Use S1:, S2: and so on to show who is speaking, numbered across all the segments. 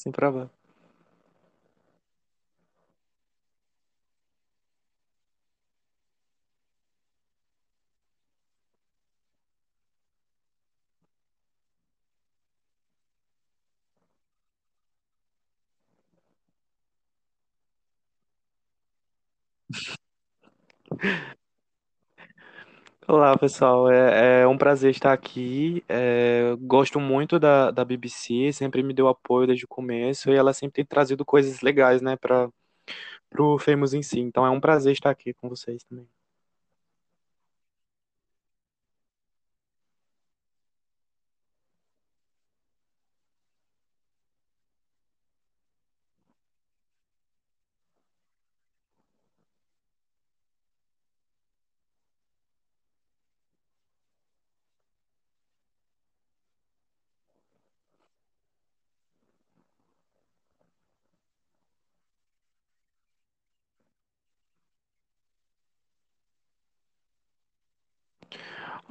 S1: Sem problema. Olá, pessoal. É, é um prazer estar aqui. É, gosto muito da, da BBC, sempre me deu apoio desde o começo e ela sempre tem trazido coisas legais, né, para o Famous em si. Então é um prazer estar aqui com vocês também.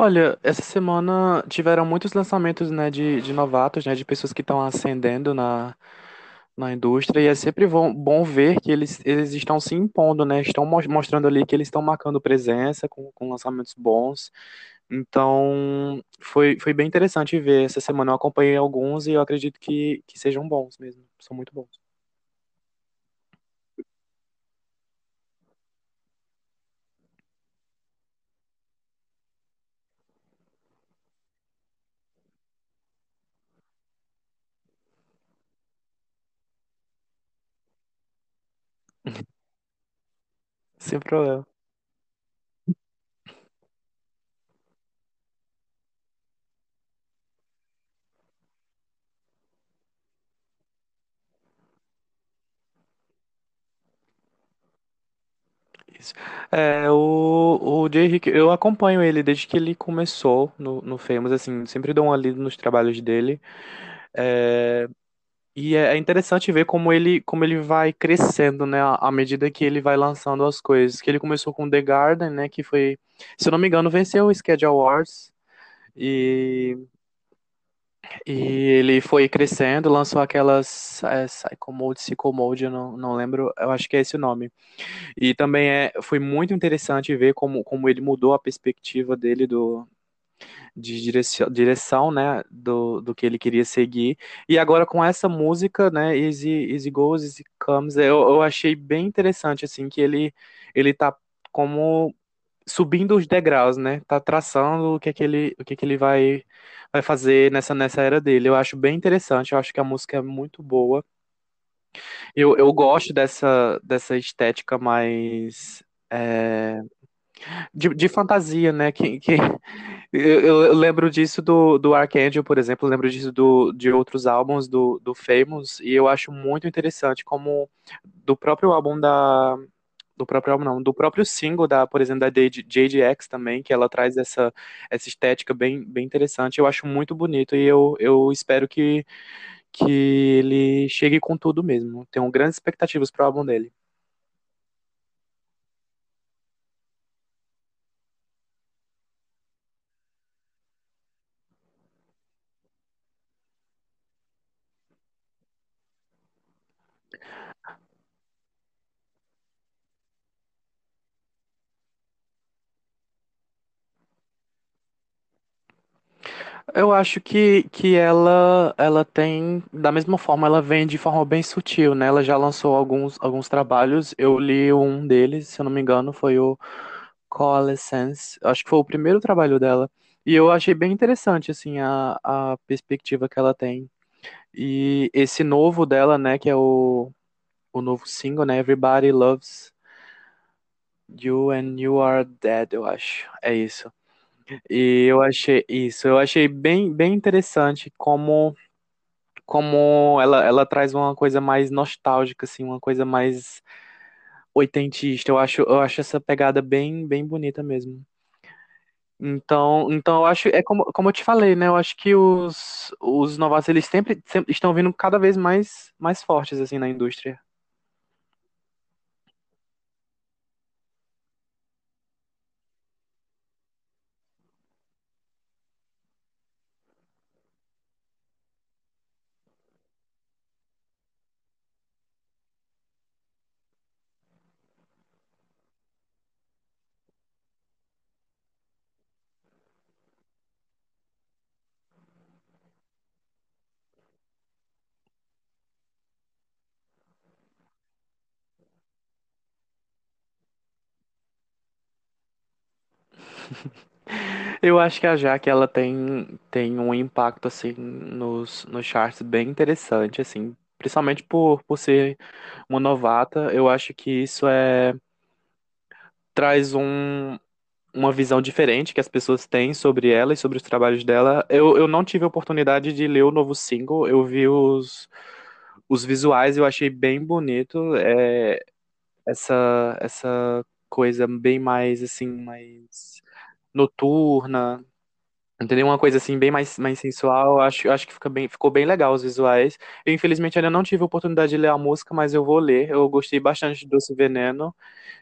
S1: Olha, essa semana tiveram muitos lançamentos, né, de, de novatos, né, de pessoas que estão ascendendo na, na indústria, e é sempre bom, bom ver que eles, eles estão se impondo, né, estão mos- mostrando ali que eles estão marcando presença com, com lançamentos bons. Então, foi, foi bem interessante ver. Essa semana eu acompanhei alguns e eu acredito que, que sejam bons mesmo, são muito bons. Sem problema. Isso. É, o, o Jay Rick, eu acompanho ele desde que ele começou no, no Famous, assim, sempre dou uma lida nos trabalhos dele. É, e é é interessante ver como ele, como ele vai crescendo, né, à medida que ele vai lançando as coisas. Que ele começou com The Garden, né, que foi, se eu não me engano, venceu o Sketch Awards. E, e ele foi crescendo, lançou aquelas é, Psycho Mode, Sicko Mode, eu não, não lembro, eu acho que é esse o nome. E também é, foi muito interessante ver como, como ele mudou a perspectiva dele do, de direção, direção, né, do, do que ele queria seguir. E agora com essa música, né, Easy, Easy Goes, Easy Comes, eu, eu achei bem interessante, assim, que ele, ele tá como subindo os degraus, né, tá traçando o que é que ele, o que é que ele vai, vai fazer nessa, nessa era dele. Eu acho bem interessante, eu acho que a música é muito boa. Eu, eu gosto dessa, dessa estética mais é, de, de fantasia, né? Que, que eu, eu lembro disso do, do Archangel, por exemplo, eu lembro disso do, de outros álbuns do, do Famous, e eu acho muito interessante como do próprio álbum da. Do próprio álbum, não, do próprio single da, por exemplo, da JJX também, que ela traz essa, essa estética bem, bem interessante. Eu acho muito bonito e eu, eu espero que, que ele chegue com tudo mesmo. Tenho grandes expectativas pro álbum dele. Eu acho que, que ela ela tem, da mesma forma, ela vem de forma bem sutil, né? Ela já lançou alguns, alguns trabalhos. Eu li um deles, se eu não me engano, foi o Coalescence. Acho que foi o primeiro trabalho dela. E eu achei bem interessante, assim, a, a perspectiva que ela tem. E esse novo dela, né, que é o, o novo single, né? Everybody Loves You and You Are Dead, eu acho. É isso. E eu achei isso, eu achei bem, bem interessante como como ela, ela traz uma coisa mais nostálgica, assim, uma coisa mais oitentista. Eu acho, eu acho essa pegada bem, bem bonita mesmo. Então, então eu acho, é como, como eu te falei, né? Eu acho que os, os novatos, eles sempre, sempre estão vindo cada vez mais, mais fortes, assim, na indústria. Eu acho que a Jaque, ela tem, tem um impacto, assim, nos, nos charts bem interessante, assim, principalmente por, por ser uma novata, eu acho que isso é, traz um, uma visão diferente que as pessoas têm sobre ela e sobre os trabalhos dela. Eu, eu não tive a oportunidade de ler o novo single, eu vi os, os visuais, eu achei bem bonito, é, essa, essa coisa bem mais, assim, mais noturna, Entendeu? Uma coisa assim bem mais, mais sensual, acho, acho que fica bem, ficou bem legal os visuais. Eu, infelizmente, ainda não tive a oportunidade de ler a música, mas eu vou ler. Eu gostei bastante de Doce Veneno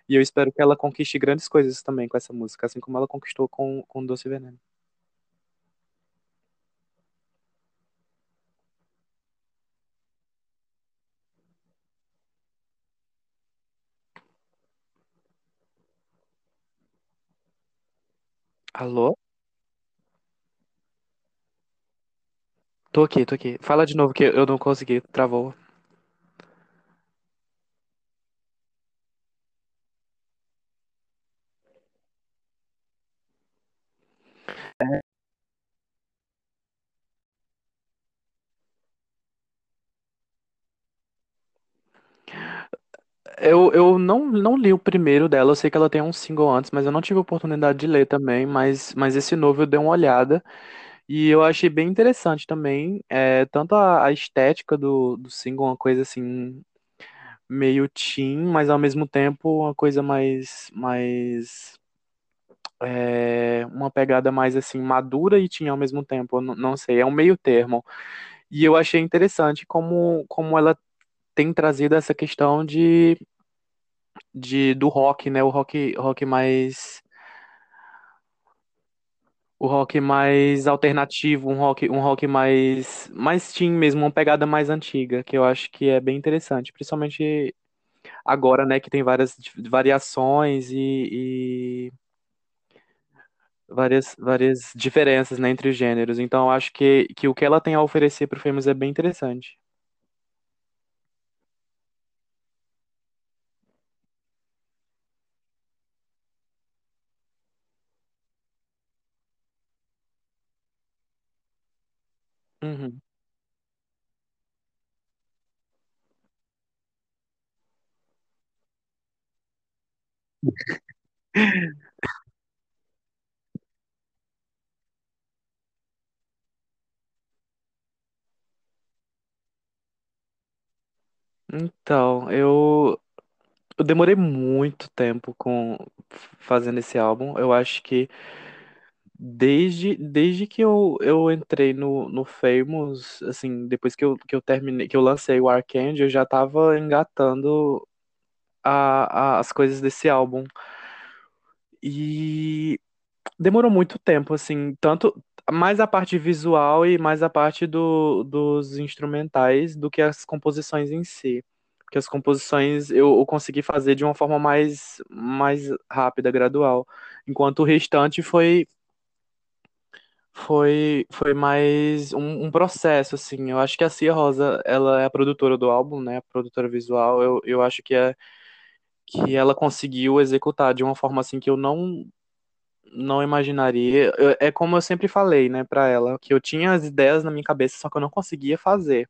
S1: e eu espero que ela conquiste grandes coisas também com essa música, assim como ela conquistou com, com Doce Veneno. Alô? Tô aqui, tô aqui. Fala de novo que eu não consegui, travou. Eu, eu não, não li o primeiro dela, eu sei que ela tem um single antes, mas eu não tive a oportunidade de ler também, mas, mas esse novo eu dei uma olhada. E eu achei bem interessante também, é, tanto a, a estética do, do single, uma coisa assim, meio teen, mas ao mesmo tempo uma coisa mais, mais, é, uma pegada mais assim, madura e teen ao mesmo tempo, não, não sei, é um meio termo. E eu achei interessante como, como ela tem trazido essa questão de, de do rock, né, o rock, rock mais O rock mais alternativo, um rock, um rock mais, mais teen mesmo, uma pegada mais antiga, que eu acho que é bem interessante, principalmente agora, né, que tem várias variações e, e várias, várias diferenças, né, entre os gêneros. Então, eu acho que, que o que ela tem a oferecer para o Famous é bem interessante. Então, eu, eu demorei muito tempo com fazendo esse álbum. Eu acho que Desde, desde que eu, eu entrei no, no Famous, assim, depois que eu, que eu terminei, que eu lancei o Arcade, eu já tava engatando a, a- as coisas desse álbum. E demorou muito tempo, assim, tanto mais a parte visual e mais a parte do, dos instrumentais do que as composições em si. Porque as composições eu, eu consegui fazer de uma forma mais, mais rápida, gradual. Enquanto o restante foi Foi, foi mais um, um processo, assim. Eu acho que a Cia Rosa, ela é a produtora do álbum, né? A produtora visual. Eu, eu acho que é que ela conseguiu executar de uma forma assim que eu não não imaginaria. Eu- é como eu sempre falei, né, pra ela, que eu tinha as ideias na minha cabeça, só que eu não conseguia fazer.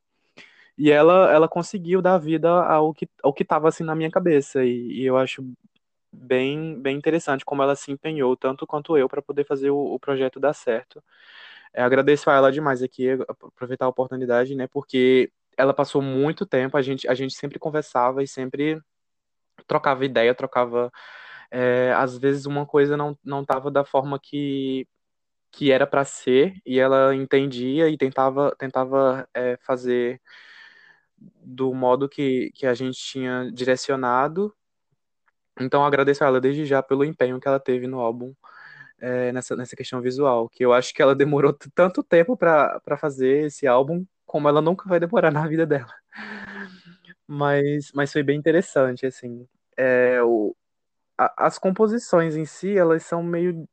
S1: E ela ela conseguiu dar vida ao que ao que tava assim na minha cabeça e, e eu acho bem bem interessante como ela se empenhou tanto quanto eu para poder fazer o, o projeto dar certo. É, agradeço a ela demais aqui, aproveitar a oportunidade, né? Porque ela passou muito tempo, a gente, a gente sempre conversava e sempre trocava ideia, trocava. é, às vezes uma coisa não, não tava da forma que, que era para ser, e ela entendia e tentava, tentava é, fazer do modo que, que a gente tinha direcionado. Então, agradeço a ela desde já pelo empenho que ela teve no álbum. é, nessa, nessa questão visual, que eu acho que ela demorou tanto tempo para fazer esse álbum, como ela nunca vai demorar na vida dela. Mas, mas foi bem interessante, assim. É, o, a- as composições em si, elas são meio,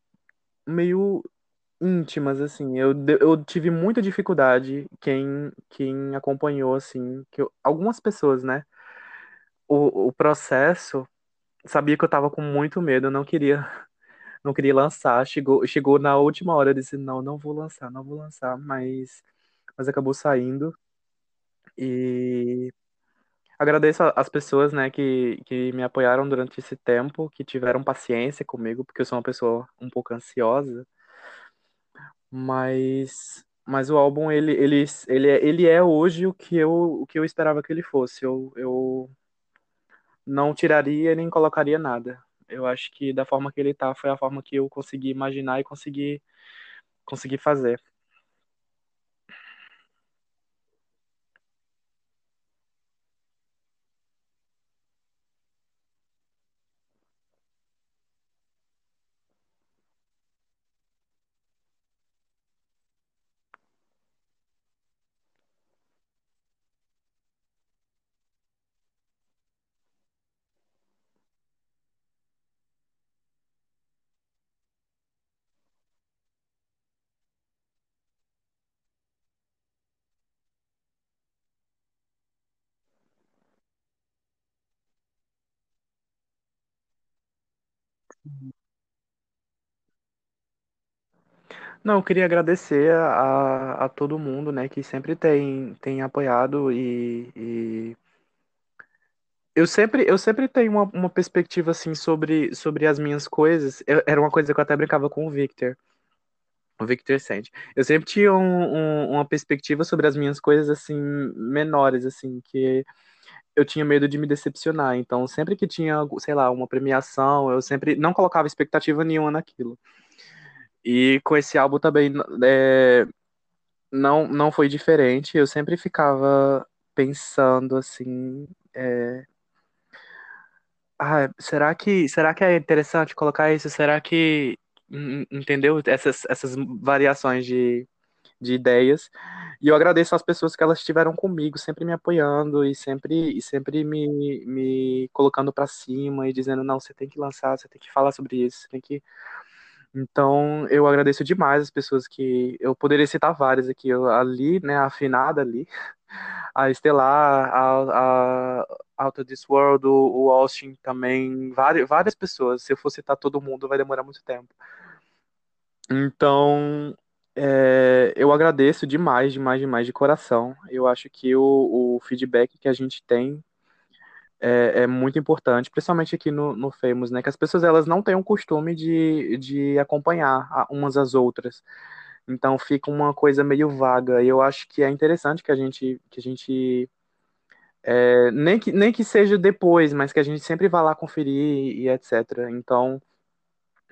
S1: meio íntimas, assim. Eu, eu tive muita dificuldade, quem, quem acompanhou, assim, que eu- algumas pessoas, né? O, o processo, sabia que eu tava com muito medo, eu não queria não queria lançar. Chegou, chegou na última hora, eu disse, não, não vou lançar, não vou lançar, mas, mas acabou saindo. E agradeço as pessoas, né, que, que me apoiaram durante esse tempo, que tiveram paciência comigo, porque eu sou uma pessoa um pouco ansiosa, mas, mas o álbum, ele, ele, ele, é, ele é hoje o que eu, o que eu esperava que ele fosse. Eu, eu não tiraria nem colocaria nada. Eu acho que da forma que ele tá, foi a forma que eu consegui imaginar e consegui, consegui fazer. Não, eu queria agradecer a, a todo mundo, né, que sempre tem, tem apoiado e, e eu sempre, eu sempre tenho uma, uma perspectiva, assim, sobre, sobre as minhas coisas. Eu- era uma coisa que eu até brincava com o Victor, o Victor Sente. Eu sempre tinha um- um- uma perspectiva sobre as minhas coisas, assim, menores, assim, que eu tinha medo de me decepcionar. Então, sempre que tinha, sei lá, uma premiação, eu sempre não colocava expectativa nenhuma naquilo. E com esse álbum também, é, não, não foi diferente. Eu sempre ficava pensando assim, é, ah, será que, será que é interessante colocar isso? Será que, en- entendeu? Essas, essas variações de, de ideias. E eu agradeço às pessoas que elas estiveram comigo, sempre me apoiando e sempre, e sempre me, me colocando pra cima e dizendo, não, você tem que lançar, você tem que falar sobre isso, você tem que Então, eu agradeço demais as pessoas que eu poderia citar várias aqui, eu- ali, né, a afinada ali, a Estelar, a, a Out of This World, o o Austin também, várias, várias pessoas. Se eu for citar todo mundo, vai demorar muito tempo. Então, é, eu agradeço demais, demais, demais de coração. Eu acho que o, o feedback que a gente tem é, é muito importante, principalmente aqui no, no Famous, né? Que as pessoas elas não têm o costume de, de acompanhar umas às outras. Então fica uma coisa meio vaga. E eu acho que é interessante que a gente, que a gente é, nem que, nem que seja depois, mas que a gente sempre vá lá conferir e etc. Então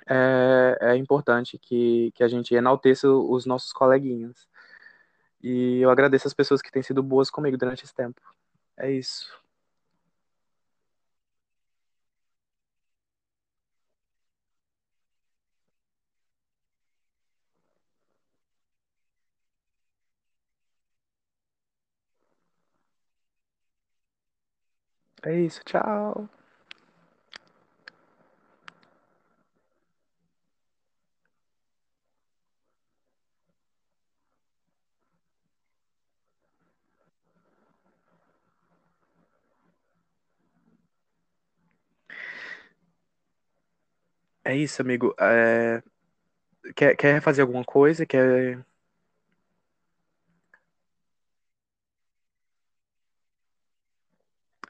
S1: é, é importante que, que a gente enalteça os nossos coleguinhas. E eu agradeço as pessoas que têm sido boas comigo durante esse tempo. É isso. É isso. Tchau. É isso, amigo. É, Quer, quer fazer alguma coisa? Quer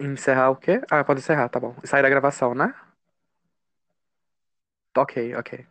S1: encerrar o quê? Ah, pode encerrar, tá bom. Sair da gravação, né? Ok, ok.